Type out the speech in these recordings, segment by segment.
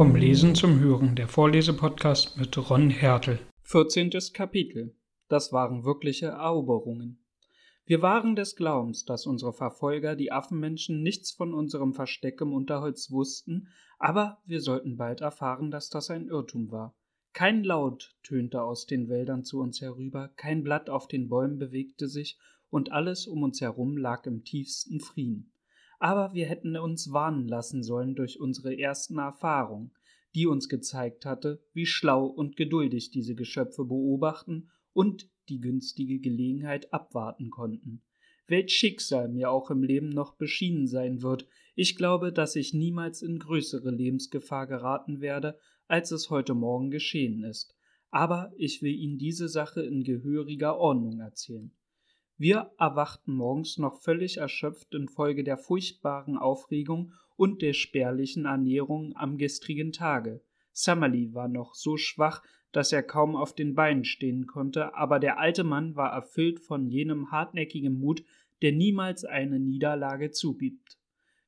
Vom Lesen zum Hören, der Vorlesepodcast mit Ron Hertel. 14. Kapitel. Das waren wirkliche Eroberungen. Wir waren des Glaubens, dass unsere Verfolger, die Affenmenschen, nichts von unserem Versteck im Unterholz wussten, aber wir sollten bald erfahren, dass das ein Irrtum war. Kein Laut tönte aus den Wäldern zu uns herüber, kein Blatt auf den Bäumen bewegte sich, und alles um uns herum lag im tiefsten Frieden aber wir hätten uns warnen lassen sollen durch unsere ersten Erfahrungen, die uns gezeigt hatte, wie schlau und geduldig diese Geschöpfe beobachten und die günstige Gelegenheit abwarten konnten. Welch Schicksal mir auch im Leben noch beschienen sein wird, ich glaube, dass ich niemals in größere Lebensgefahr geraten werde, als es heute Morgen geschehen ist. Aber ich will Ihnen diese Sache in gehöriger Ordnung erzählen. Wir erwachten morgens noch völlig erschöpft infolge der furchtbaren Aufregung und der spärlichen Ernährung am gestrigen Tage. Summerlee war noch so schwach, dass er kaum auf den Beinen stehen konnte, aber der alte Mann war erfüllt von jenem hartnäckigen Mut, der niemals eine Niederlage zugibt.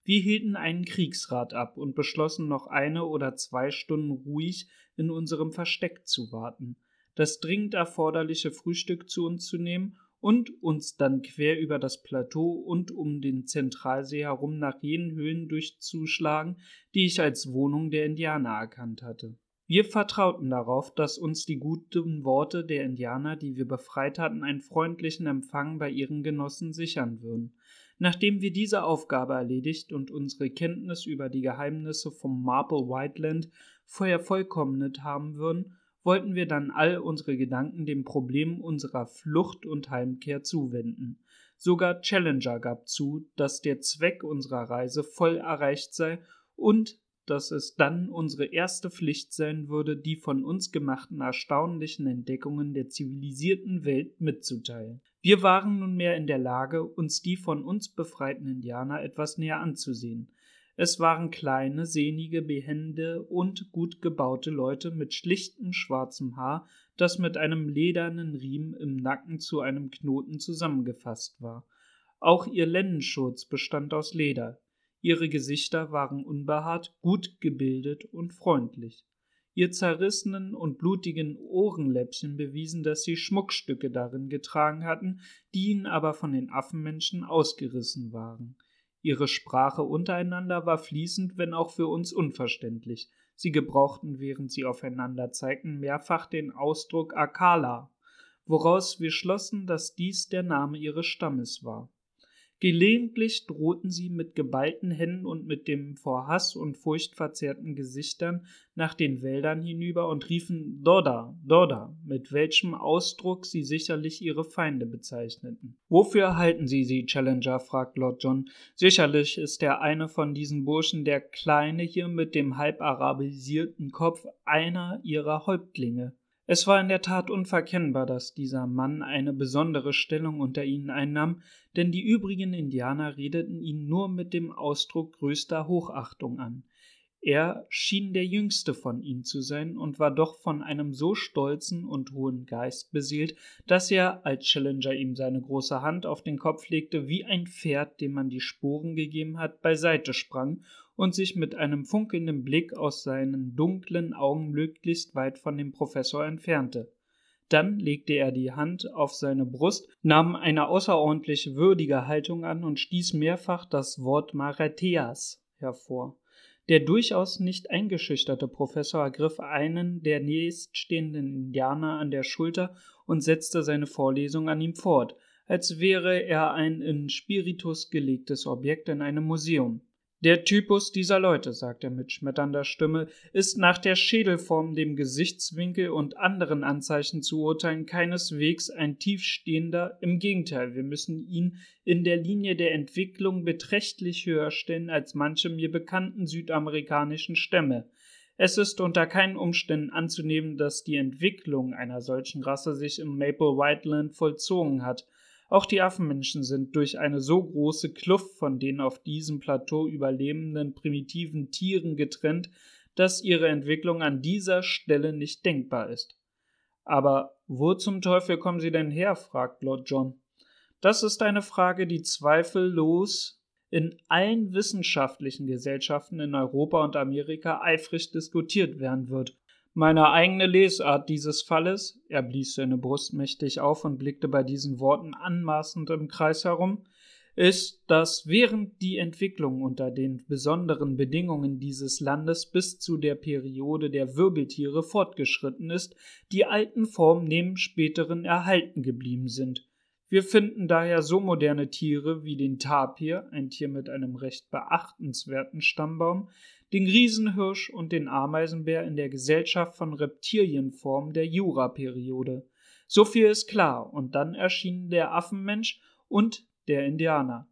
Wir hielten einen Kriegsrat ab und beschlossen noch eine oder zwei Stunden ruhig in unserem Versteck zu warten, das dringend erforderliche Frühstück zu uns zu nehmen und uns dann quer über das Plateau und um den Zentralsee herum nach jenen Höhlen durchzuschlagen, die ich als Wohnung der Indianer erkannt hatte. Wir vertrauten darauf, dass uns die guten Worte der Indianer, die wir befreit hatten, einen freundlichen Empfang bei ihren Genossen sichern würden. Nachdem wir diese Aufgabe erledigt und unsere Kenntnis über die Geheimnisse vom Marble Whiteland vorher vollkommenet haben würden, wollten wir dann all unsere Gedanken dem Problem unserer Flucht und Heimkehr zuwenden. Sogar Challenger gab zu, dass der Zweck unserer Reise voll erreicht sei und dass es dann unsere erste Pflicht sein würde, die von uns gemachten erstaunlichen Entdeckungen der zivilisierten Welt mitzuteilen. Wir waren nunmehr in der Lage, uns die von uns befreiten Indianer etwas näher anzusehen. Es waren kleine, sehnige, behende und gut gebaute Leute mit schlichtem schwarzem Haar, das mit einem ledernen Riemen im Nacken zu einem Knoten zusammengefasst war. Auch ihr Lennenschurz bestand aus Leder. Ihre Gesichter waren unbehaart, gut gebildet und freundlich. Ihr zerrissenen und blutigen Ohrenläppchen bewiesen, dass sie Schmuckstücke darin getragen hatten, die ihnen aber von den Affenmenschen ausgerissen waren. Ihre Sprache untereinander war fließend, wenn auch für uns unverständlich. Sie gebrauchten, während sie aufeinander zeigten, mehrfach den Ausdruck Akala, woraus wir schlossen, dass dies der Name ihres Stammes war. Gelegentlich drohten sie mit geballten Händen und mit dem vor Hass und Furcht verzerrten Gesichtern nach den Wäldern hinüber und riefen Doda, Doda, mit welchem Ausdruck sie sicherlich ihre Feinde bezeichneten. Wofür halten Sie sie, Challenger? fragt Lord John. Sicherlich ist der eine von diesen Burschen, der Kleine hier mit dem halb arabisierten Kopf, einer ihrer Häuptlinge. Es war in der Tat unverkennbar, dass dieser Mann eine besondere Stellung unter ihnen einnahm, denn die übrigen Indianer redeten ihn nur mit dem Ausdruck größter Hochachtung an. Er schien der jüngste von ihnen zu sein und war doch von einem so stolzen und hohen Geist beseelt, dass er, als Challenger ihm seine große Hand auf den Kopf legte, wie ein Pferd, dem man die Sporen gegeben hat, beiseite sprang und sich mit einem funkelnden Blick aus seinen dunklen Augen möglichst weit von dem Professor entfernte. Dann legte er die Hand auf seine Brust, nahm eine außerordentlich würdige Haltung an und stieß mehrfach das Wort Maratheas hervor. Der durchaus nicht eingeschüchterte Professor ergriff einen der nächststehenden Indianer an der Schulter und setzte seine Vorlesung an ihm fort, als wäre er ein in Spiritus gelegtes Objekt in einem Museum. Der Typus dieser Leute, sagt er mit schmetternder Stimme, ist nach der Schädelform, dem Gesichtswinkel und anderen Anzeichen zu urteilen keineswegs ein tiefstehender, im Gegenteil, wir müssen ihn in der Linie der Entwicklung beträchtlich höher stellen als manche mir bekannten südamerikanischen Stämme. Es ist unter keinen Umständen anzunehmen, dass die Entwicklung einer solchen Rasse sich im Maple Whiteland vollzogen hat, auch die Affenmenschen sind durch eine so große Kluft von den auf diesem Plateau überlebenden primitiven Tieren getrennt, dass ihre Entwicklung an dieser Stelle nicht denkbar ist. Aber wo zum Teufel kommen sie denn her? fragt Lord John. Das ist eine Frage, die zweifellos in allen wissenschaftlichen Gesellschaften in Europa und Amerika eifrig diskutiert werden wird. Meine eigene Lesart dieses Falles, er blies seine Brust mächtig auf und blickte bei diesen Worten anmaßend im Kreis herum, ist, dass während die Entwicklung unter den besonderen Bedingungen dieses Landes bis zu der Periode der Wirbeltiere fortgeschritten ist, die alten Formen neben späteren erhalten geblieben sind. Wir finden daher so moderne Tiere wie den Tapir, ein Tier mit einem recht beachtenswerten Stammbaum, den Riesenhirsch und den Ameisenbär in der Gesellschaft von Reptilienformen der Juraperiode. So viel ist klar, und dann erschienen der Affenmensch und der Indianer.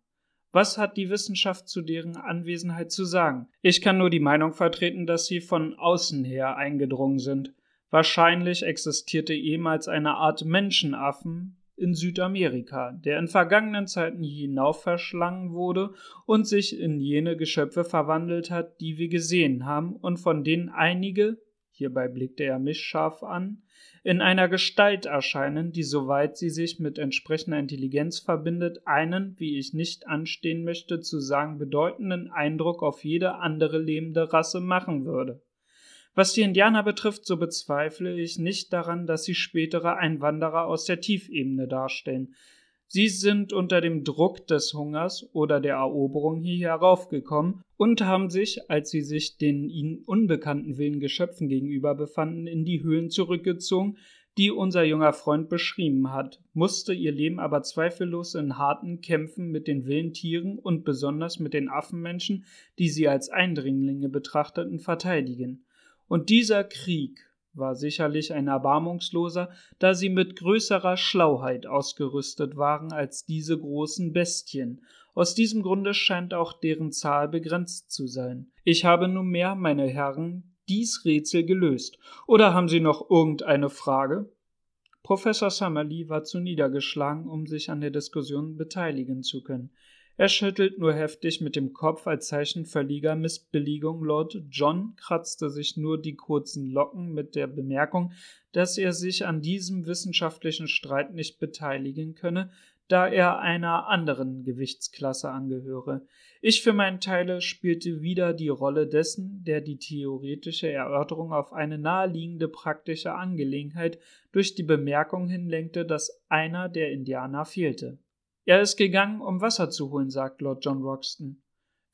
Was hat die Wissenschaft zu deren Anwesenheit zu sagen? Ich kann nur die Meinung vertreten, dass sie von außen her eingedrungen sind. Wahrscheinlich existierte ehemals eine Art Menschenaffen in Südamerika, der in vergangenen Zeiten hinauf verschlangen wurde und sich in jene Geschöpfe verwandelt hat, die wir gesehen haben und von denen einige, hierbei blickte er mich scharf an, in einer Gestalt erscheinen, die, soweit sie sich mit entsprechender Intelligenz verbindet, einen, wie ich nicht anstehen möchte, zu sagen bedeutenden Eindruck auf jede andere lebende Rasse machen würde. Was die Indianer betrifft, so bezweifle ich nicht daran, dass sie spätere Einwanderer aus der Tiefebene darstellen. Sie sind unter dem Druck des Hungers oder der Eroberung hier heraufgekommen und haben sich, als sie sich den ihnen unbekannten wilden Geschöpfen gegenüber befanden, in die Höhlen zurückgezogen, die unser junger Freund beschrieben hat, musste ihr Leben aber zweifellos in harten Kämpfen mit den wilden Tieren und besonders mit den Affenmenschen, die sie als Eindringlinge betrachteten, verteidigen. Und dieser Krieg war sicherlich ein erbarmungsloser, da sie mit größerer Schlauheit ausgerüstet waren als diese großen Bestien. Aus diesem Grunde scheint auch deren Zahl begrenzt zu sein. Ich habe nunmehr, meine Herren, dies Rätsel gelöst. Oder haben Sie noch irgendeine Frage? Professor Summerlee war zu niedergeschlagen, um sich an der Diskussion beteiligen zu können. Er schüttelt nur heftig mit dem Kopf als Zeichen völliger Missbilligung. Lord John kratzte sich nur die kurzen Locken mit der Bemerkung, dass er sich an diesem wissenschaftlichen Streit nicht beteiligen könne, da er einer anderen Gewichtsklasse angehöre. Ich für meinen Teile spielte wieder die Rolle dessen, der die theoretische Erörterung auf eine naheliegende praktische Angelegenheit durch die Bemerkung hinlenkte, dass einer der Indianer fehlte. Er ist gegangen, um Wasser zu holen, sagt Lord John Roxton.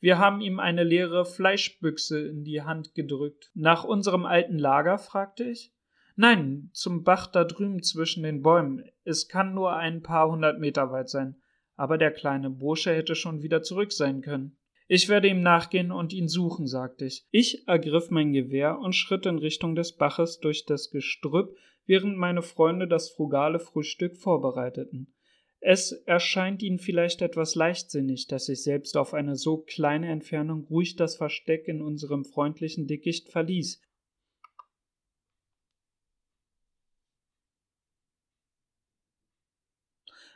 Wir haben ihm eine leere Fleischbüchse in die Hand gedrückt. Nach unserem alten Lager? fragte ich. Nein, zum Bach da drüben zwischen den Bäumen. Es kann nur ein paar hundert Meter weit sein. Aber der kleine Bursche hätte schon wieder zurück sein können. Ich werde ihm nachgehen und ihn suchen, sagte ich. Ich ergriff mein Gewehr und schritt in Richtung des Baches durch das Gestrüpp, während meine Freunde das frugale Frühstück vorbereiteten. Es erscheint Ihnen vielleicht etwas leichtsinnig, dass ich selbst auf eine so kleine Entfernung ruhig das Versteck in unserem freundlichen Dickicht verließ.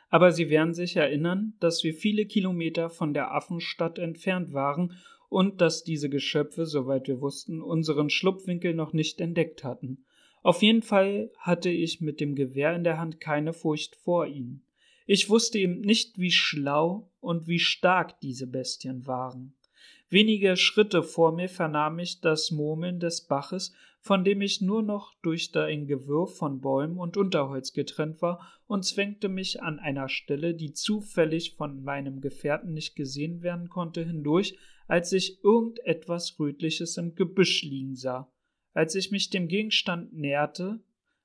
Aber Sie werden sich erinnern, dass wir viele Kilometer von der Affenstadt entfernt waren und dass diese Geschöpfe, soweit wir wussten, unseren Schlupfwinkel noch nicht entdeckt hatten. Auf jeden Fall hatte ich mit dem Gewehr in der Hand keine Furcht vor ihnen. Ich wusste eben nicht, wie schlau und wie stark diese Bestien waren. Wenige Schritte vor mir vernahm ich das Murmeln des Baches, von dem ich nur noch durch ein Gewirr von Bäumen und Unterholz getrennt war, und zwängte mich an einer Stelle, die zufällig von meinem Gefährten nicht gesehen werden konnte, hindurch, als ich irgendetwas Rötliches im Gebüsch liegen sah. Als ich mich dem Gegenstand näherte,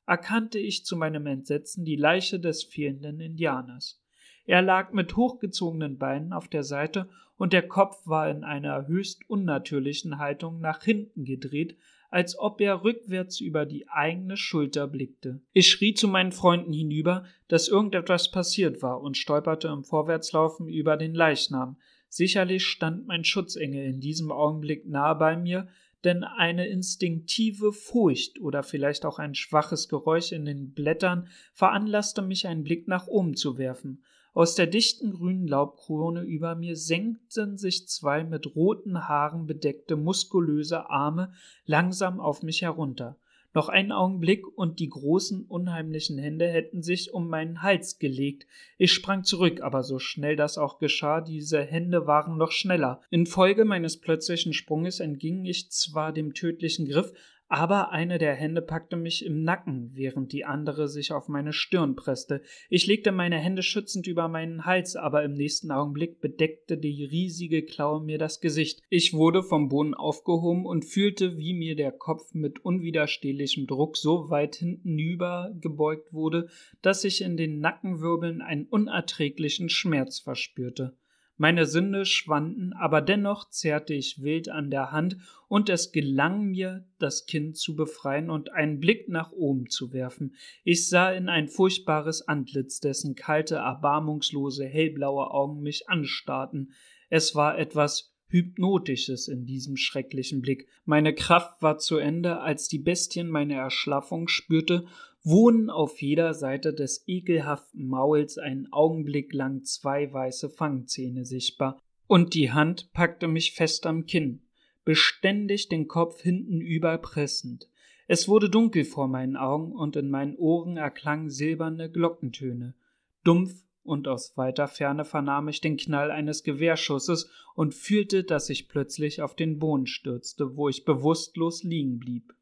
erkannte ich zu meinem Entsetzen die Leiche des fehlenden Indianers. Er lag mit hochgezogenen Beinen auf der Seite und der Kopf war in einer höchst unnatürlichen Haltung nach hinten gedreht, als ob er rückwärts über die eigene Schulter blickte. Ich schrie zu meinen Freunden hinüber, dass irgendetwas passiert war und stolperte im Vorwärtslaufen über den Leichnam. Sicherlich stand mein Schutzengel in diesem Augenblick nahe bei mir, denn eine instinktive Furcht oder vielleicht auch ein schwaches Geräusch in den Blättern veranlasste mich einen Blick nach oben zu werfen. Aus der dichten grünen Laubkrone über mir senkten sich zwei mit roten Haaren bedeckte muskulöse Arme langsam auf mich herunter. Noch einen Augenblick und die großen, unheimlichen Hände hätten sich um meinen Hals gelegt. Ich sprang zurück, aber so schnell das auch geschah, diese Hände waren noch schneller. Infolge meines plötzlichen Sprunges entging ich zwar dem tödlichen Griff, aber eine der Hände packte mich im Nacken, während die andere sich auf meine Stirn presste. Ich legte meine Hände schützend über meinen Hals, aber im nächsten Augenblick bedeckte die riesige Klaue mir das Gesicht. Ich wurde vom Boden aufgehoben und fühlte, wie mir der Kopf mit unwiderstehlichem Druck so weit hintenüber gebeugt wurde, dass ich in den Nackenwirbeln einen unerträglichen Schmerz verspürte. Meine Sünde schwanden, aber dennoch zerrte ich wild an der Hand, und es gelang mir, das Kind zu befreien und einen Blick nach oben zu werfen. Ich sah in ein furchtbares Antlitz, dessen kalte, erbarmungslose, hellblaue Augen mich anstarrten. Es war etwas Hypnotisches in diesem schrecklichen Blick. Meine Kraft war zu Ende, als die Bestien meine Erschlaffung spürte wohnen auf jeder Seite des ekelhaften Mauls einen Augenblick lang zwei weiße Fangzähne sichtbar, und die Hand packte mich fest am Kinn, beständig den Kopf hintenüber pressend. Es wurde dunkel vor meinen Augen und in meinen Ohren erklangen silberne Glockentöne. Dumpf und aus weiter Ferne vernahm ich den Knall eines Gewehrschusses und fühlte, dass ich plötzlich auf den Boden stürzte, wo ich bewusstlos liegen blieb.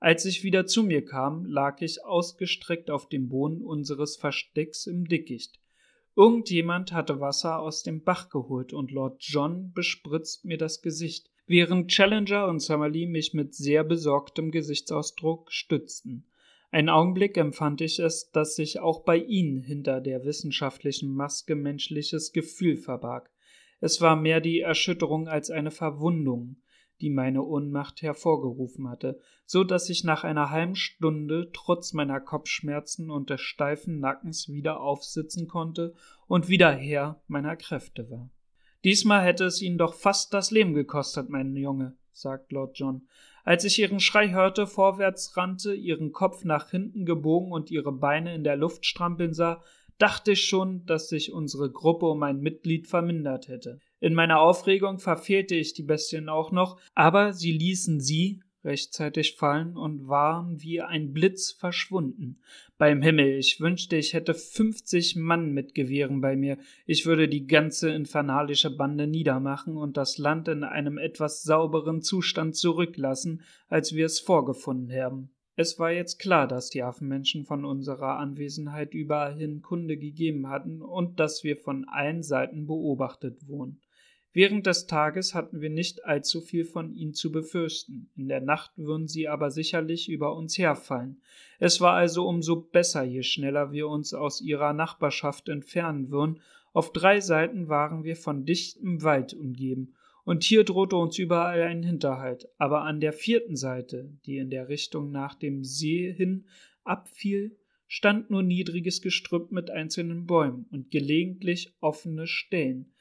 Als ich wieder zu mir kam, lag ich ausgestreckt auf dem Boden unseres Verstecks im Dickicht. Irgendjemand hatte Wasser aus dem Bach geholt und Lord John bespritzt mir das Gesicht, während Challenger und Summerlee mich mit sehr besorgtem Gesichtsausdruck stützten. Ein Augenblick empfand ich es, dass sich auch bei ihnen hinter der wissenschaftlichen Maske menschliches Gefühl verbarg. Es war mehr die Erschütterung als eine Verwundung die meine Ohnmacht hervorgerufen hatte, so dass ich nach einer halben Stunde trotz meiner Kopfschmerzen und des steifen Nackens wieder aufsitzen konnte und wieder Herr meiner Kräfte war. Diesmal hätte es Ihnen doch fast das Leben gekostet, mein Junge, sagt Lord John. Als ich Ihren Schrei hörte, vorwärts rannte, Ihren Kopf nach hinten gebogen und Ihre Beine in der Luft strampeln sah, dachte ich schon, dass sich unsere Gruppe um ein Mitglied vermindert hätte. In meiner Aufregung verfehlte ich die Bestien auch noch, aber sie ließen sie rechtzeitig fallen und waren wie ein Blitz verschwunden. Beim Himmel, ich wünschte, ich hätte fünfzig Mann mit Gewehren bei mir. Ich würde die ganze infernalische Bande niedermachen und das Land in einem etwas sauberen Zustand zurücklassen, als wir es vorgefunden haben. Es war jetzt klar, dass die Affenmenschen von unserer Anwesenheit überall hin Kunde gegeben hatten und dass wir von allen Seiten beobachtet wurden. Während des Tages hatten wir nicht allzu viel von ihnen zu befürchten, in der Nacht würden sie aber sicherlich über uns herfallen. Es war also umso besser, je schneller wir uns aus ihrer Nachbarschaft entfernen würden. Auf drei Seiten waren wir von dichtem Wald umgeben, und hier drohte uns überall ein Hinterhalt, aber an der vierten Seite, die in der Richtung nach dem See hin abfiel, stand nur niedriges Gestrüpp mit einzelnen Bäumen und gelegentlich offene Stellen.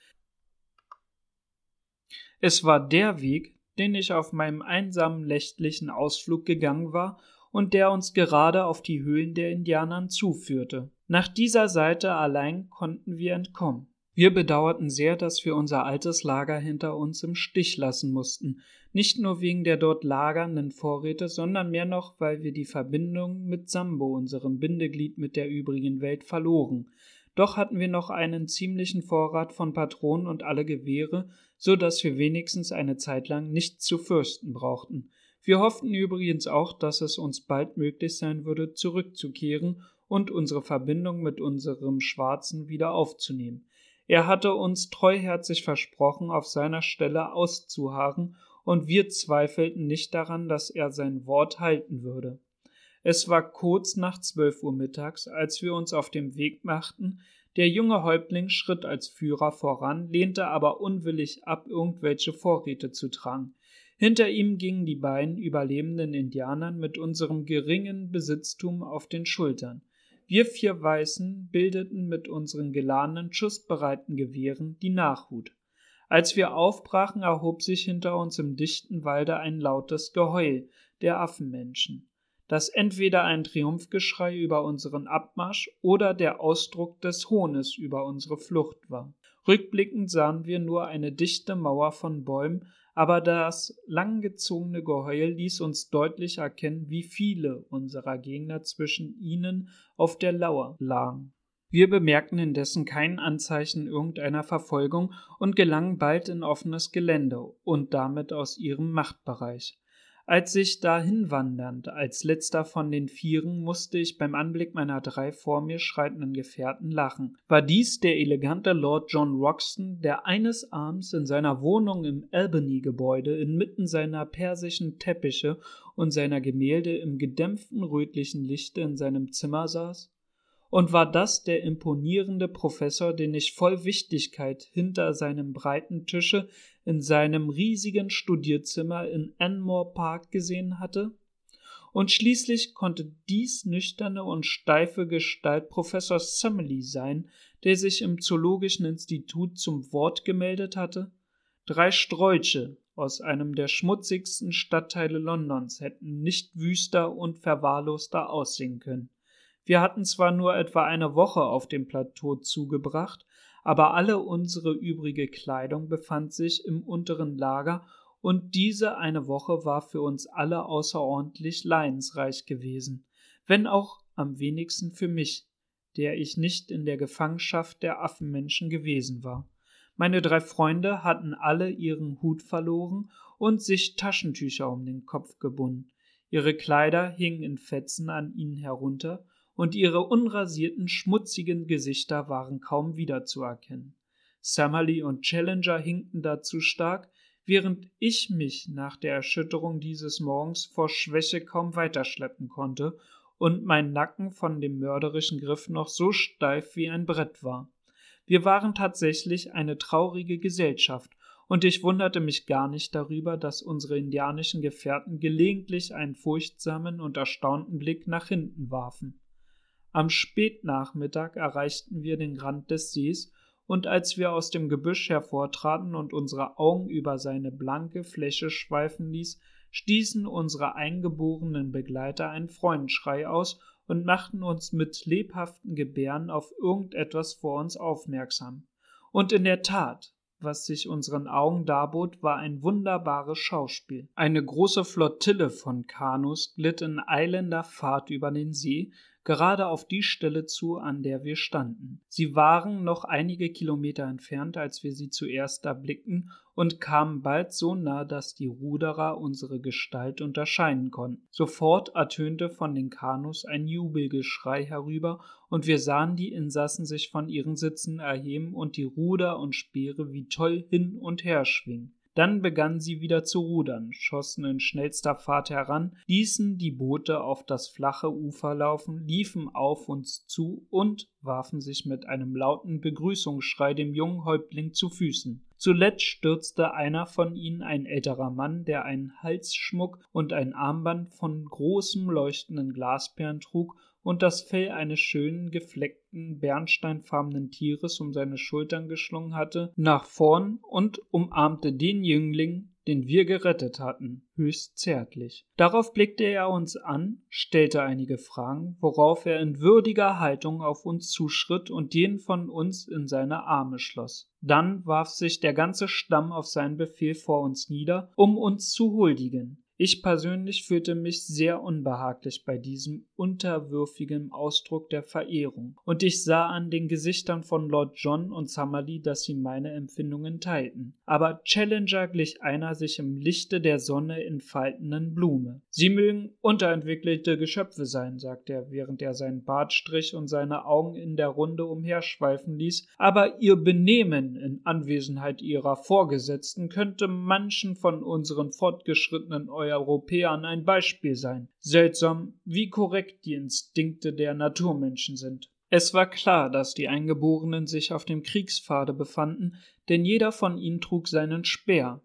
Es war der Weg, den ich auf meinem einsamen nächtlichen Ausflug gegangen war und der uns gerade auf die Höhlen der Indianern zuführte. Nach dieser Seite allein konnten wir entkommen. Wir bedauerten sehr, dass wir unser altes Lager hinter uns im Stich lassen mussten, nicht nur wegen der dort lagernden Vorräte, sondern mehr noch, weil wir die Verbindung mit Sambo, unserem Bindeglied mit der übrigen Welt, verloren. Doch hatten wir noch einen ziemlichen Vorrat von Patronen und alle Gewehre, so dass wir wenigstens eine Zeit lang nichts zu fürchten brauchten. Wir hofften übrigens auch, dass es uns bald möglich sein würde, zurückzukehren und unsere Verbindung mit unserem Schwarzen wieder aufzunehmen. Er hatte uns treuherzig versprochen, auf seiner Stelle auszuharren, und wir zweifelten nicht daran, dass er sein Wort halten würde. Es war kurz nach zwölf Uhr mittags, als wir uns auf dem Weg machten. Der junge Häuptling schritt als Führer voran, lehnte aber unwillig ab, irgendwelche Vorräte zu tragen. Hinter ihm gingen die beiden überlebenden Indianern mit unserem geringen Besitztum auf den Schultern. Wir vier Weißen bildeten mit unseren geladenen, schussbereiten Gewehren die Nachhut. Als wir aufbrachen, erhob sich hinter uns im dichten Walde ein lautes Geheul der Affenmenschen, das entweder ein Triumphgeschrei über unseren Abmarsch oder der Ausdruck des Hohnes über unsere Flucht war. Rückblickend sahen wir nur eine dichte Mauer von Bäumen, aber das langgezogene Geheul ließ uns deutlich erkennen, wie viele unserer Gegner zwischen ihnen auf der Lauer lagen. Wir bemerkten indessen kein Anzeichen irgendeiner Verfolgung und gelangen bald in offenes Gelände und damit aus ihrem Machtbereich. Als ich dahin wandernd, als letzter von den Vieren, musste ich beim Anblick meiner drei vor mir schreitenden Gefährten lachen. War dies der elegante Lord John Roxton, der eines Abends in seiner Wohnung im Albany-Gebäude inmitten seiner persischen Teppiche und seiner Gemälde im gedämpften rötlichen Lichte in seinem Zimmer saß? Und war das der imponierende Professor, den ich voll Wichtigkeit hinter seinem breiten Tische in seinem riesigen Studierzimmer in Enmore Park gesehen hatte? Und schließlich konnte dies nüchterne und steife Gestalt Professor Summerlee sein, der sich im Zoologischen Institut zum Wort gemeldet hatte? Drei Strolche aus einem der schmutzigsten Stadtteile Londons hätten nicht wüster und verwahrloster aussehen können. Wir hatten zwar nur etwa eine Woche auf dem Plateau zugebracht, aber alle unsere übrige Kleidung befand sich im unteren Lager und diese eine Woche war für uns alle außerordentlich leidensreich gewesen, wenn auch am wenigsten für mich, der ich nicht in der Gefangenschaft der Affenmenschen gewesen war. Meine drei Freunde hatten alle ihren Hut verloren und sich Taschentücher um den Kopf gebunden. Ihre Kleider hingen in Fetzen an ihnen herunter, und ihre unrasierten, schmutzigen Gesichter waren kaum wiederzuerkennen. Summerlee und Challenger hinkten dazu stark, während ich mich nach der Erschütterung dieses Morgens vor Schwäche kaum weiterschleppen konnte und mein Nacken von dem mörderischen Griff noch so steif wie ein Brett war. Wir waren tatsächlich eine traurige Gesellschaft, und ich wunderte mich gar nicht darüber, dass unsere indianischen Gefährten gelegentlich einen furchtsamen und erstaunten Blick nach hinten warfen. Am Spätnachmittag erreichten wir den Rand des Sees, und als wir aus dem Gebüsch hervortraten und unsere Augen über seine blanke Fläche schweifen ließ, stießen unsere eingeborenen Begleiter einen Freudenschrei aus und machten uns mit lebhaften Gebärden auf irgendetwas vor uns aufmerksam. Und in der Tat, was sich unseren Augen darbot, war ein wunderbares Schauspiel. Eine große Flottille von Kanus glitt in eilender Fahrt über den See, gerade auf die Stelle zu, an der wir standen. Sie waren noch einige Kilometer entfernt, als wir sie zuerst erblickten, und kamen bald so nah, dass die Ruderer unsere Gestalt unterscheiden konnten. Sofort ertönte von den Kanus ein Jubelgeschrei herüber, und wir sahen die Insassen sich von ihren Sitzen erheben und die Ruder und Speere wie toll hin und her schwingen. Dann begannen sie wieder zu rudern, schossen in schnellster Fahrt heran, ließen die Boote auf das flache Ufer laufen, liefen auf uns zu und warfen sich mit einem lauten Begrüßungsschrei dem jungen Häuptling zu Füßen. Zuletzt stürzte einer von ihnen, ein älterer Mann, der einen Halsschmuck und ein Armband von großem leuchtenden Glasperlen trug und das Fell eines schönen, gefleckten, bernsteinfarbenen Tieres um seine Schultern geschlungen hatte, nach vorn und umarmte den Jüngling, den wir gerettet hatten, höchst zärtlich. Darauf blickte er uns an, stellte einige Fragen, worauf er in würdiger Haltung auf uns zuschritt und jeden von uns in seine Arme schloss. Dann warf sich der ganze Stamm auf seinen Befehl vor uns nieder, um uns zu huldigen. Ich persönlich fühlte mich sehr unbehaglich bei diesem unterwürfigen Ausdruck der Verehrung, und ich sah an den Gesichtern von Lord John und Summerlee, dass sie meine Empfindungen teilten. Aber Challenger glich einer sich im Lichte der Sonne entfaltenden Blume. Sie mögen unterentwickelte Geschöpfe sein, sagte er, während er seinen Bart strich und seine Augen in der Runde umherschweifen ließ, aber ihr Benehmen in Anwesenheit ihrer Vorgesetzten könnte manchen von unseren fortgeschrittenen Europäern ein Beispiel sein. Seltsam, wie korrekt die Instinkte der Naturmenschen sind. Es war klar, dass die Eingeborenen sich auf dem Kriegspfade befanden, denn jeder von ihnen trug seinen Speer,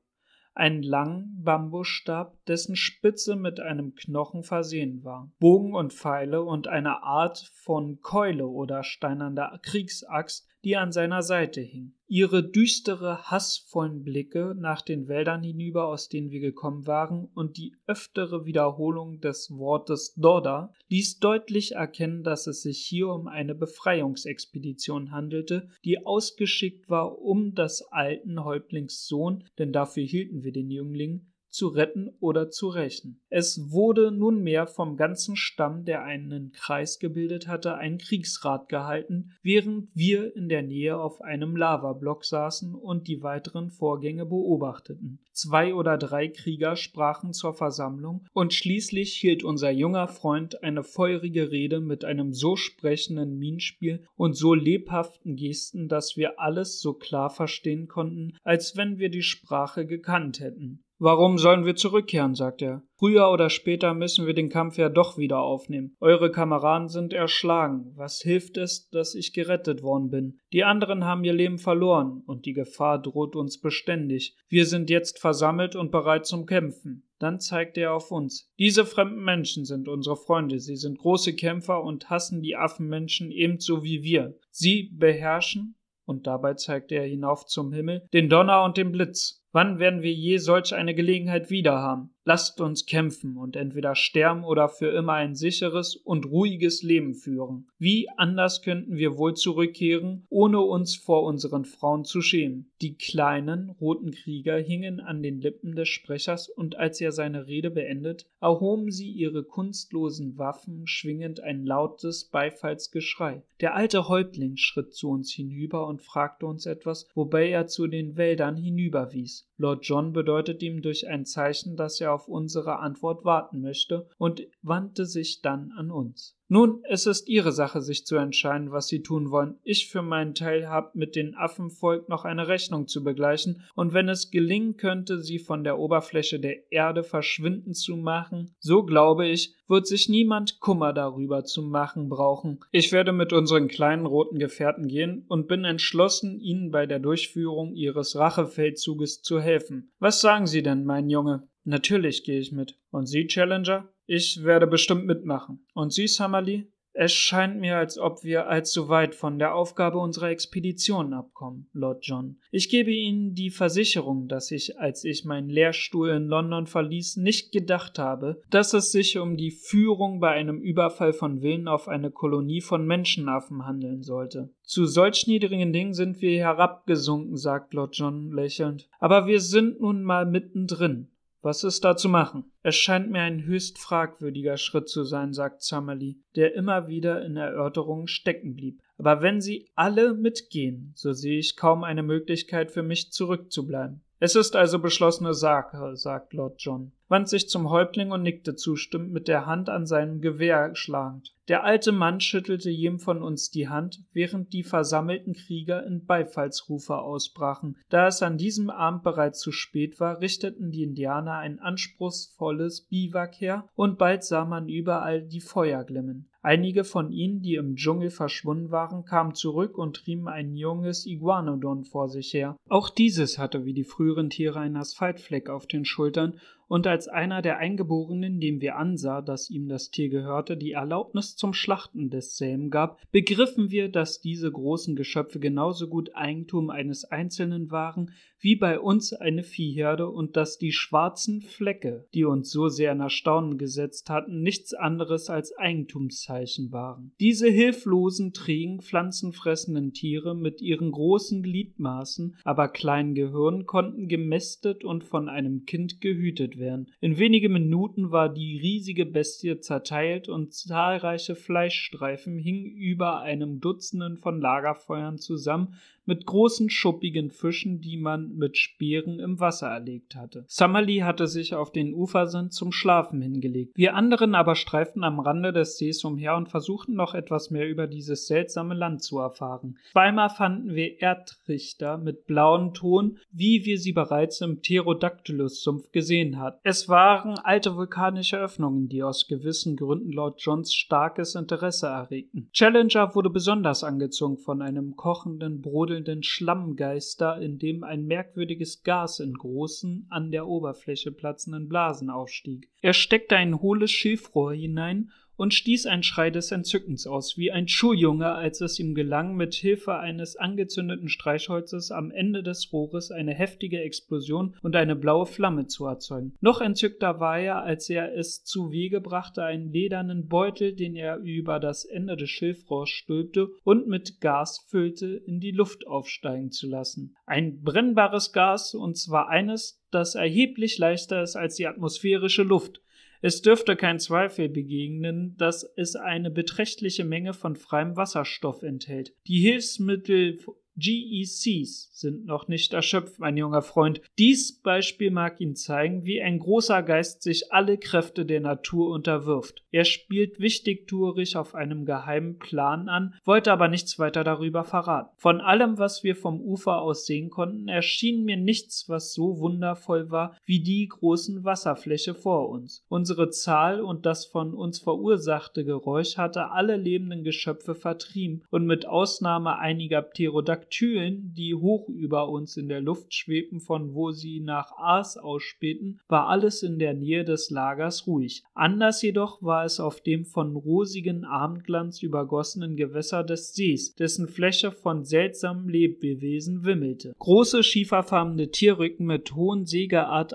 einen langen Bambusstab, dessen Spitze mit einem Knochen versehen war, Bogen und Pfeile und eine Art von Keule oder steinernder Kriegsaxt, die an seiner Seite hing. Ihre düstere, hassvollen Blicke nach den Wäldern hinüber, aus denen wir gekommen waren, und die öftere Wiederholung des Wortes Dodda ließ deutlich erkennen, dass es sich hier um eine Befreiungsexpedition handelte, die ausgeschickt war, um des alten Häuptlings Sohn, denn dafür hielten wir den Jüngling, zu retten oder zu rächen. Es wurde nunmehr vom ganzen Stamm, der einen Kreis gebildet hatte, ein Kriegsrat gehalten, während wir in der Nähe auf einem Lavablock saßen und die weiteren Vorgänge beobachteten. Zwei oder drei Krieger sprachen zur Versammlung, und schließlich hielt unser junger Freund eine feurige Rede mit einem so sprechenden Mienspiel und so lebhaften Gesten, dass wir alles so klar verstehen konnten, als wenn wir die Sprache gekannt hätten. Warum sollen wir zurückkehren? sagt er. Früher oder später müssen wir den Kampf ja doch wieder aufnehmen. Eure Kameraden sind erschlagen. Was hilft es, dass ich gerettet worden bin? Die anderen haben ihr Leben verloren, und die Gefahr droht uns beständig. Wir sind jetzt versammelt und bereit zum Kämpfen. Dann zeigt er auf uns. Diese fremden Menschen sind unsere Freunde. Sie sind große Kämpfer und hassen die Affenmenschen ebenso wie wir. Sie beherrschen, und dabei zeigt er hinauf zum Himmel, den Donner und den Blitz. Wann werden wir je solch eine Gelegenheit wieder haben? Lasst uns kämpfen und entweder sterben oder für immer ein sicheres und ruhiges Leben führen. Wie anders könnten wir wohl zurückkehren, ohne uns vor unseren Frauen zu schämen? Die kleinen roten Krieger hingen an den Lippen des Sprechers, und als er seine Rede beendet, erhoben sie ihre kunstlosen Waffen, schwingend ein lautes Beifallsgeschrei. Der alte Häuptling schritt zu uns hinüber und fragte uns etwas, wobei er zu den Wäldern hinüberwies. Lord John bedeutet ihm durch ein Zeichen, dass er auf unsere Antwort warten möchte und wandte sich dann an uns. Nun, es ist Ihre Sache, sich zu entscheiden, was Sie tun wollen. Ich für meinen Teil habe mit dem Affenvolk noch eine Rechnung zu begleichen, und wenn es gelingen könnte, sie von der Oberfläche der Erde verschwinden zu machen, so glaube ich, wird sich niemand Kummer darüber zu machen brauchen. Ich werde mit unseren kleinen roten Gefährten gehen und bin entschlossen, Ihnen bei der Durchführung Ihres Rachefeldzuges zu helfen. Was sagen Sie denn, mein Junge? Natürlich gehe ich mit. Und Sie, Challenger? Ich werde bestimmt mitmachen. Und Sie, Summerlee? Es scheint mir, als ob wir allzu weit von der Aufgabe unserer Expedition abkommen, Lord John. Ich gebe Ihnen die Versicherung, dass ich, als ich meinen Lehrstuhl in London verließ, nicht gedacht habe, dass es sich um die Führung bei einem Überfall von Willen auf eine Kolonie von Menschenaffen handeln sollte. Zu solch niedrigen Dingen sind wir herabgesunken, sagt Lord John lächelnd. Aber wir sind nun mal mittendrin. Was ist da zu machen? Es scheint mir ein höchst fragwürdiger Schritt zu sein, sagt Summerlee, der immer wieder in Erörterungen stecken blieb. Aber wenn sie alle mitgehen, so sehe ich kaum eine Möglichkeit für mich zurückzubleiben. Es ist also beschlossene Sache, sagt Lord John, wandte sich zum Häuptling und nickte zustimmend mit der Hand an seinem Gewehr schlagend. Der alte Mann schüttelte jedem von uns die Hand, während die versammelten Krieger in Beifallsrufe ausbrachen. Da es an diesem Abend bereits zu spät war, richteten die Indianer ein anspruchsvolles Biwak her, und bald sah man überall die Feuer glimmen. Einige von ihnen, die im Dschungel verschwunden waren, kamen zurück und trieben ein junges Iguanodon vor sich her. Auch dieses hatte wie die früheren Tiere einen Asphaltfleck auf den Schultern und als einer der Eingeborenen, dem wir ansah, dass ihm das Tier gehörte, die Erlaubnis zum Schlachten desselben gab, begriffen wir, dass diese großen Geschöpfe genauso gut Eigentum eines Einzelnen waren, wie bei uns eine Viehherde und dass die schwarzen Flecke, die uns so sehr in Erstaunen gesetzt hatten, nichts anderes als Eigentumszeichen waren. Diese hilflosen, trägen, pflanzenfressenden Tiere mit ihren großen Gliedmaßen, aber kleinen Gehirn konnten gemästet und von einem Kind gehütet werden werden. In wenigen Minuten war die riesige Bestie zerteilt und zahlreiche Fleischstreifen hingen über einem Dutzenden von Lagerfeuern zusammen, mit großen schuppigen Fischen, die man mit Speeren im Wasser erlegt hatte. Summerlee hatte sich auf den Ufersand zum Schlafen hingelegt. Wir anderen aber streiften am Rande des Sees umher und versuchten noch etwas mehr über dieses seltsame Land zu erfahren. Zweimal fanden wir Erdrichter mit blauem Ton, wie wir sie bereits im Pterodactylus-Sumpf gesehen hatten. Es waren alte vulkanische Öffnungen, die aus gewissen Gründen Lord Johns starkes Interesse erregten. Challenger wurde besonders angezogen von einem kochenden Brot brodelnden Schlammgeister, in dem ein merkwürdiges Gas in großen, an der Oberfläche platzenden Blasen aufstieg. Er steckte ein hohles Schilfrohr hinein und stieß einen Schrei des Entzückens aus, wie ein Schuljunge, als es ihm gelang, mit Hilfe eines angezündeten Streichholzes am Ende des Rohres eine heftige Explosion und eine blaue Flamme zu erzeugen. Noch entzückter war er, als er es zu Wege brachte, einen ledernen Beutel, den er über das Ende des Schilfrohrs stülpte und mit Gas füllte, in die Luft aufsteigen zu lassen. Ein brennbares Gas, und zwar eines, das erheblich leichter ist als die atmosphärische Luft. Es dürfte kein Zweifel begegnen, dass es eine beträchtliche Menge von freiem Wasserstoff enthält. Die Hilfsmittel GECs sind noch nicht erschöpft, mein junger Freund. Dies Beispiel mag Ihnen zeigen, wie ein großer Geist sich alle Kräfte der Natur unterwirft. Er spielt wichtigtuerig auf einem geheimen Plan an, wollte aber nichts weiter darüber verraten. Von allem, was wir vom Ufer aus sehen konnten, erschien mir nichts, was so wundervoll war wie die großen Wasserfläche vor uns. Unsere Zahl und das von uns verursachte Geräusch hatte alle lebenden Geschöpfe vertrieben und mit Ausnahme einiger Pterodaktylen Daktylien, die hoch über uns in der Luft schwebten, von wo sie nach Aas ausspähten, war alles in der Nähe des Lagers ruhig. Anders jedoch war es auf dem von rosigen Abendglanz übergossenen Gewässer des Sees, dessen Fläche von seltsamen Lebewesen wimmelte. Große schieferfarbene Tierrücken mit hohen Sägeart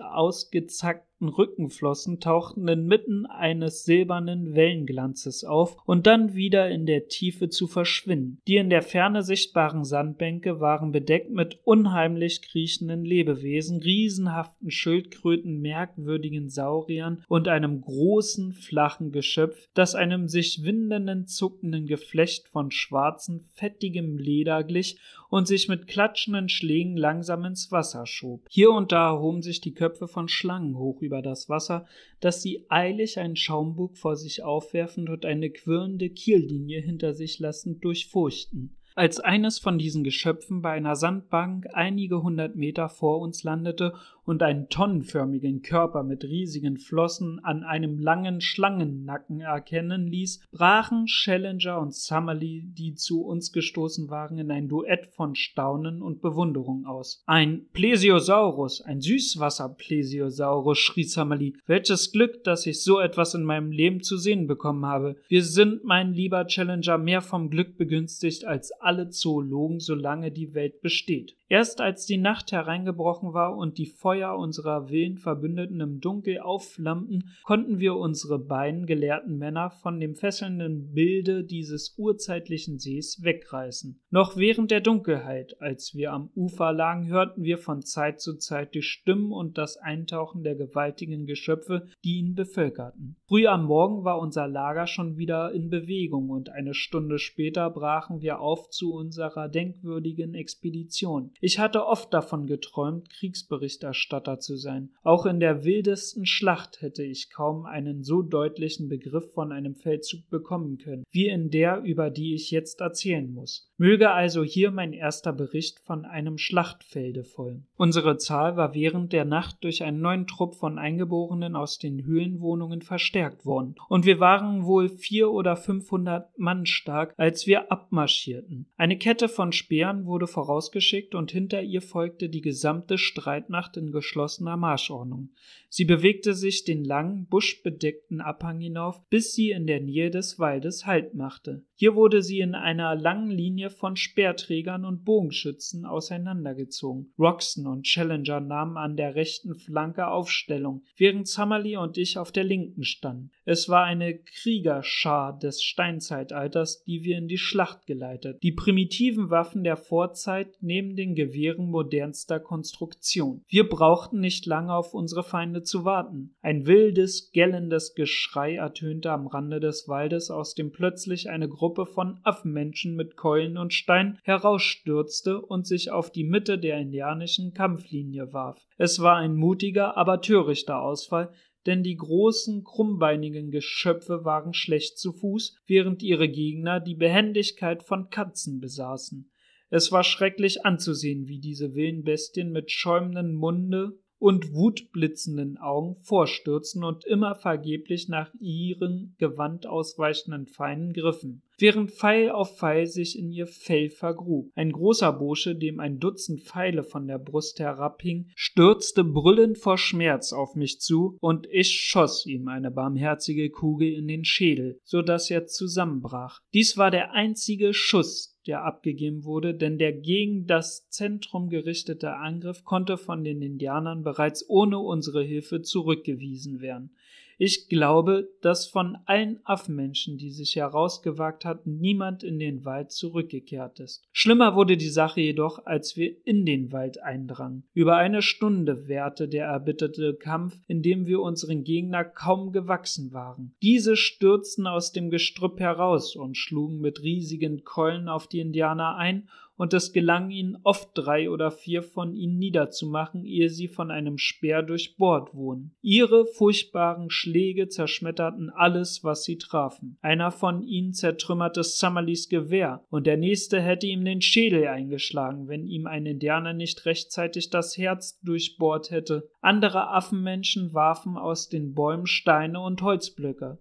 ausgezackt Rückenflossen tauchten inmitten eines silbernen Wellenglanzes auf, um dann wieder in der Tiefe zu verschwinden. Die in der Ferne sichtbaren Sandbänke waren bedeckt mit unheimlich kriechenden Lebewesen, riesenhaften Schildkröten, merkwürdigen Sauriern und einem großen, flachen Geschöpf, das einem sich windenden, zuckenden Geflecht von schwarzem, fettigem Leder glich und sich mit klatschenden Schlägen langsam ins Wasser schob. Hier und da erhoben sich die Köpfe von Schlangen hoch über das Wasser, dass sie eilig einen Schaumbug vor sich aufwerfend und eine quirlende Kiellinie hinter sich lassend durchfurchten. Als eines von diesen Geschöpfen bei einer Sandbank einige hundert Meter vor uns landete und einen tonnenförmigen Körper mit riesigen Flossen an einem langen Schlangennacken erkennen ließ, brachen Challenger und Summerly, die zu uns gestoßen waren, in ein Duett von Staunen und Bewunderung aus. Ein Plesiosaurus, ein Süßwasser-Plesiosaurus, schrie Summerly. Welches Glück, dass ich so etwas in meinem Leben zu sehen bekommen habe. Wir sind, mein lieber Challenger, mehr vom Glück begünstigt als alle Zoologen, solange die Welt besteht. Erst als die Nacht hereingebrochen war und die Feuer unserer wilden Verbündeten im Dunkel aufflammten, konnten wir unsere beiden gelehrten Männer von dem fesselnden Bilde dieses urzeitlichen Sees wegreißen. Noch während der Dunkelheit, als wir am Ufer lagen, hörten wir von Zeit zu Zeit die Stimmen und das Eintauchen der gewaltigen Geschöpfe, die ihn bevölkerten. Früh am Morgen war unser Lager schon wieder in Bewegung und eine Stunde später brachen wir auf zu unserer denkwürdigen Expedition. Ich hatte oft davon geträumt, Kriegsberichterstatter zu sein. Auch in der wildesten Schlacht hätte ich kaum einen so deutlichen Begriff von einem Feldzug bekommen können, wie in der, über die ich jetzt erzählen muss. Möge also hier mein erster Bericht von einem Schlachtfelde folgen. Unsere Zahl war während der Nacht durch einen neuen Trupp von Eingeborenen aus den Höhlenwohnungen verstärkt worden, und wir waren wohl vier oder fünfhundert Mann stark, als wir abmarschierten. Eine Kette von Speeren wurde vorausgeschickt und hinter ihr folgte die gesamte Streitmacht in geschlossener Marschordnung. Sie bewegte sich den langen, buschbedeckten Abhang hinauf, bis sie in der Nähe des Waldes Halt machte. Hier wurde sie in einer langen Linie von Speerträgern und Bogenschützen auseinandergezogen. Roxton und Challenger nahmen an der rechten Flanke Aufstellung, während Summerly und ich auf der linken standen. Es war eine Kriegerschar des Steinzeitalters, die wir in die Schlacht geleitet. Die primitiven Waffen der Vorzeit neben den Gewehren modernster Konstruktion. Wir brauchten nicht lange auf unsere Feinde zu warten. Ein wildes, gellendes Geschrei ertönte am Rande des Waldes, aus dem plötzlich eine Gruppe von Affenmenschen mit Keulen und Steinen herausstürzte und sich auf die Mitte der indianischen Kampflinie warf. Es war ein mutiger, aber törichter Ausfall, denn die großen, krummbeinigen Geschöpfe waren schlecht zu Fuß, während ihre Gegner die Behendigkeit von Katzen besaßen. Es war schrecklich anzusehen, wie diese wilden Bestien mit schäumenden Munde und wutblitzenden Augen vorstürzten und immer vergeblich nach ihren gewandt ausweichenden Feinden griffen. Während Pfeil auf Pfeil sich in ihr Fell vergrub. Ein großer Bursche, dem ein Dutzend Pfeile von der Brust herabhing, stürzte brüllend vor Schmerz auf mich zu, und ich schoss ihm eine barmherzige Kugel in den Schädel, so dass er zusammenbrach. Dies war der einzige Schuss, der abgegeben wurde, denn der gegen das Zentrum gerichtete Angriff konnte von den Indianern bereits ohne unsere Hilfe zurückgewiesen werden. Ich glaube, dass von allen Affenmenschen, die sich herausgewagt hatten, niemand in den Wald zurückgekehrt ist. Schlimmer wurde die Sache jedoch, als wir in den Wald eindrangen. Über eine Stunde währte der erbitterte Kampf, in dem wir unseren Gegner kaum gewachsen waren. Diese stürzten aus dem Gestrüpp heraus und schlugen mit riesigen Keulen auf die Indianer ein und es gelang ihnen oft drei oder vier von ihnen niederzumachen, ehe sie von einem Speer durchbohrt wurden. Ihre furchtbaren Schläge zerschmetterten alles, was sie trafen. Einer von ihnen zertrümmerte Summerleys Gewehr, und der nächste hätte ihm den Schädel eingeschlagen, wenn ihm ein Indianer nicht rechtzeitig das Herz durchbohrt hätte. Andere Affenmenschen warfen aus den Bäumen Steine und Holzblöcke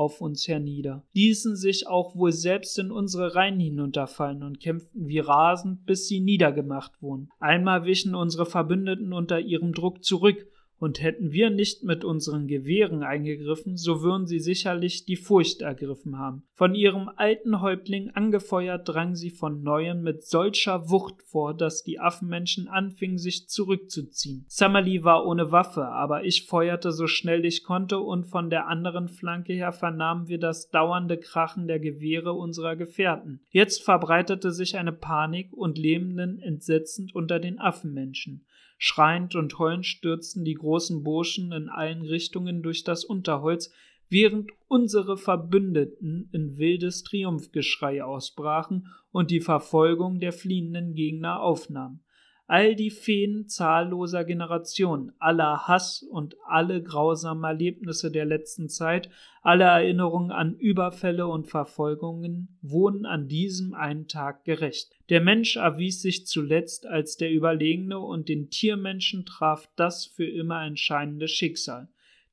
auf uns hernieder, ließen sich auch wohl selbst in unsere Reihen hinunterfallen und kämpften wie rasend, bis sie niedergemacht wurden. Einmal wichen unsere Verbündeten unter ihrem Druck zurück und hätten wir nicht mit unseren Gewehren eingegriffen, so würden sie sicherlich die Furcht ergriffen haben. Von ihrem alten Häuptling angefeuert drangen sie von neuem mit solcher Wucht vor, dass die Affenmenschen anfingen, sich zurückzuziehen. Summerlee war ohne Waffe, aber ich feuerte so schnell ich konnte, und von der anderen Flanke her vernahmen wir das dauernde Krachen der Gewehre unserer Gefährten. Jetzt verbreitete sich eine Panik und Lebenden entsetzend unter den Affenmenschen. Schreiend und heulend stürzten die großen Burschen in allen Richtungen durch das Unterholz, während unsere Verbündeten in wildes Triumphgeschrei ausbrachen und die Verfolgung der fliehenden Gegner aufnahmen all die Feen zahlloser Generationen, aller Hass und alle grausamen Erlebnisse der letzten Zeit, alle Erinnerungen an Überfälle und Verfolgungen wurden an diesem einen Tag gerecht. Der Mensch erwies sich zuletzt als der Überlegene und den Tiermenschen traf das für immer entscheidende Schicksal.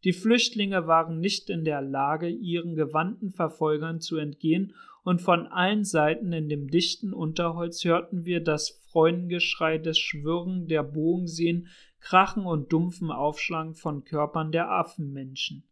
Die Flüchtlinge waren nicht in der Lage, ihren gewandten Verfolgern zu entgehen und von allen Seiten in dem dichten Unterholz hörten wir das Freudengeschrei des Schwirren der Bogenseen, Krachen und dumpfen Aufschlagen von Körpern der Affenmenschen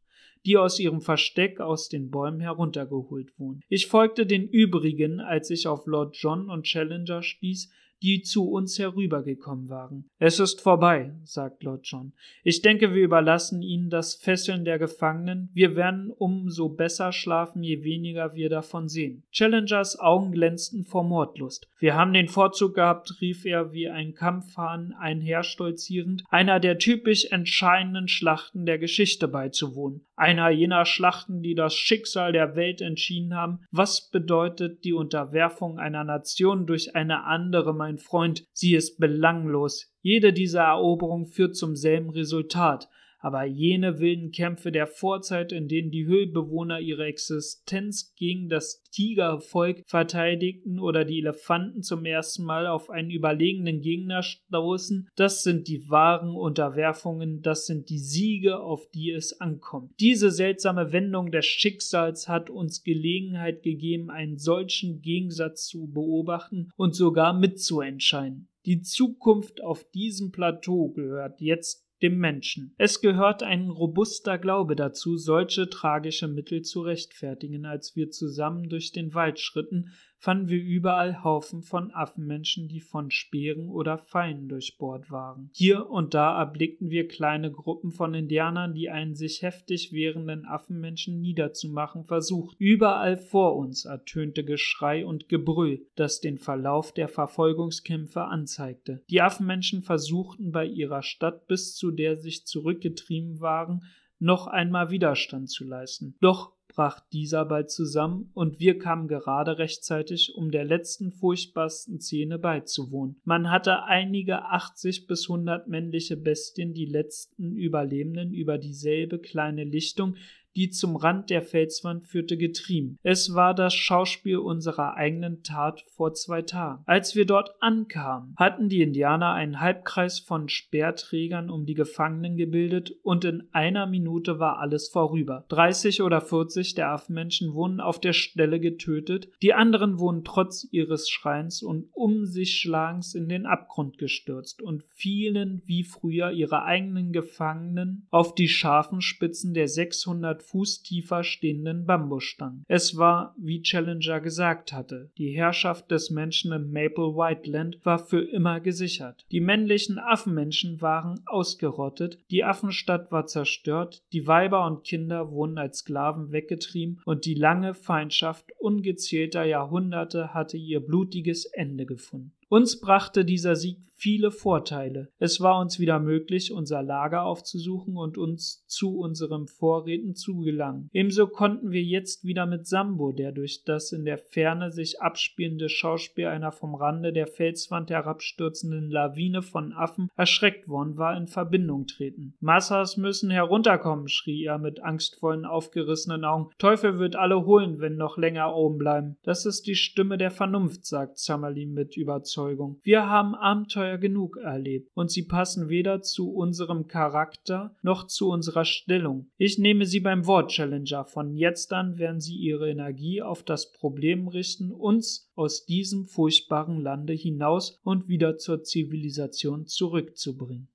die aus ihrem Versteck aus den Bäumen heruntergeholt wurden. Ich folgte den übrigen, als ich auf Lord John und Challenger stieß, die zu uns herübergekommen waren. Es ist vorbei, sagt Lord John. Ich denke, wir überlassen ihnen das Fesseln der Gefangenen. Wir werden umso besser schlafen, je weniger wir davon sehen. Challengers Augen glänzten vor Mordlust. Wir haben den Vorzug gehabt, rief er wie ein Kampfhahn einherstolzierend, einer der typisch entscheidenden Schlachten der Geschichte beizuwohnen. Einer jener Schlachten, die das Schicksal der Welt entschieden haben. Was bedeutet die Unterwerfung einer Nation durch eine andere, mein Freund? Sie ist belanglos. Jede dieser Eroberungen führt zum selben Resultat aber jene wilden Kämpfe der Vorzeit, in denen die Höhlbewohner ihre Existenz gegen das Tigervolk verteidigten oder die Elefanten zum ersten Mal auf einen überlegenen Gegner stoßen, das sind die wahren Unterwerfungen, das sind die Siege, auf die es ankommt. Diese seltsame Wendung des Schicksals hat uns Gelegenheit gegeben, einen solchen Gegensatz zu beobachten und sogar mitzuentscheiden. Die Zukunft auf diesem Plateau gehört jetzt dem Menschen. Es gehört ein robuster Glaube dazu, solche tragische Mittel zu rechtfertigen. Als wir zusammen durch den Wald schritten, fanden wir überall Haufen von Affenmenschen, die von Speeren oder Pfeilen durchbohrt waren. Hier und da erblickten wir kleine Gruppen von Indianern, die einen sich heftig wehrenden Affenmenschen niederzumachen versuchten. Überall vor uns ertönte Geschrei und Gebrüll, das den Verlauf der Verfolgungskämpfe anzeigte. Die Affenmenschen versuchten bei ihrer Stadt, bis zu der sich zurückgetrieben waren, noch einmal Widerstand zu leisten. Doch brach dieser bald zusammen und wir kamen gerade rechtzeitig, um der letzten furchtbarsten Szene beizuwohnen. Man hatte einige 80 bis 100 männliche Bestien, die letzten Überlebenden, über dieselbe kleine Lichtung, die zum Rand der Felswand führte, getrieben. Es war das Schauspiel unserer eigenen Tat vor zwei Tagen. Als wir dort ankamen, hatten die Indianer einen Halbkreis von Speerträgern um die Gefangenen gebildet und in einer Minute war alles vorüber. 30 oder 40 der Affenmenschen wurden auf der Stelle getötet, die anderen wurden trotz ihres Schreins und um sich Schlagens in den Abgrund gestürzt und fielen wie früher ihre eigenen Gefangenen auf die scharfen Spitzen der 600 Fuß tiefer stehenden Bambusstangen. Es war, wie Challenger gesagt hatte, die Herrschaft des Menschen im Maple White Land war für immer gesichert. Die männlichen Affenmenschen waren ausgerottet, die Affenstadt war zerstört, die Weiber und Kinder wurden als Sklaven weggetrieben und die lange Feindschaft ungezählter Jahrhunderte hatte ihr blutiges Ende gefunden. Uns brachte dieser Sieg viele Vorteile. Es war uns wieder möglich, unser Lager aufzusuchen und uns zu unseren Vorräten zu gelangen. Ebenso konnten wir jetzt wieder mit Sambo, der durch das in der Ferne sich abspielende Schauspiel einer vom Rande der Felswand herabstürzenden Lawine von Affen erschreckt worden war, in Verbindung treten. Massas müssen herunterkommen, schrie er mit angstvollen, aufgerissenen Augen. Teufel wird alle holen, wenn noch länger oben bleiben. Das ist die Stimme der Vernunft, sagt Summerlin mit Überzeugung. Wir haben Abenteuer Abenteuer genug erlebt, und sie passen weder zu unserem Charakter noch zu unserer Stellung. Ich nehme sie beim Wort, Challenger. Von jetzt an werden sie ihre Energie auf das Problem richten, uns aus diesem furchtbaren Lande hinaus und wieder zur Zivilisation zurückzubringen.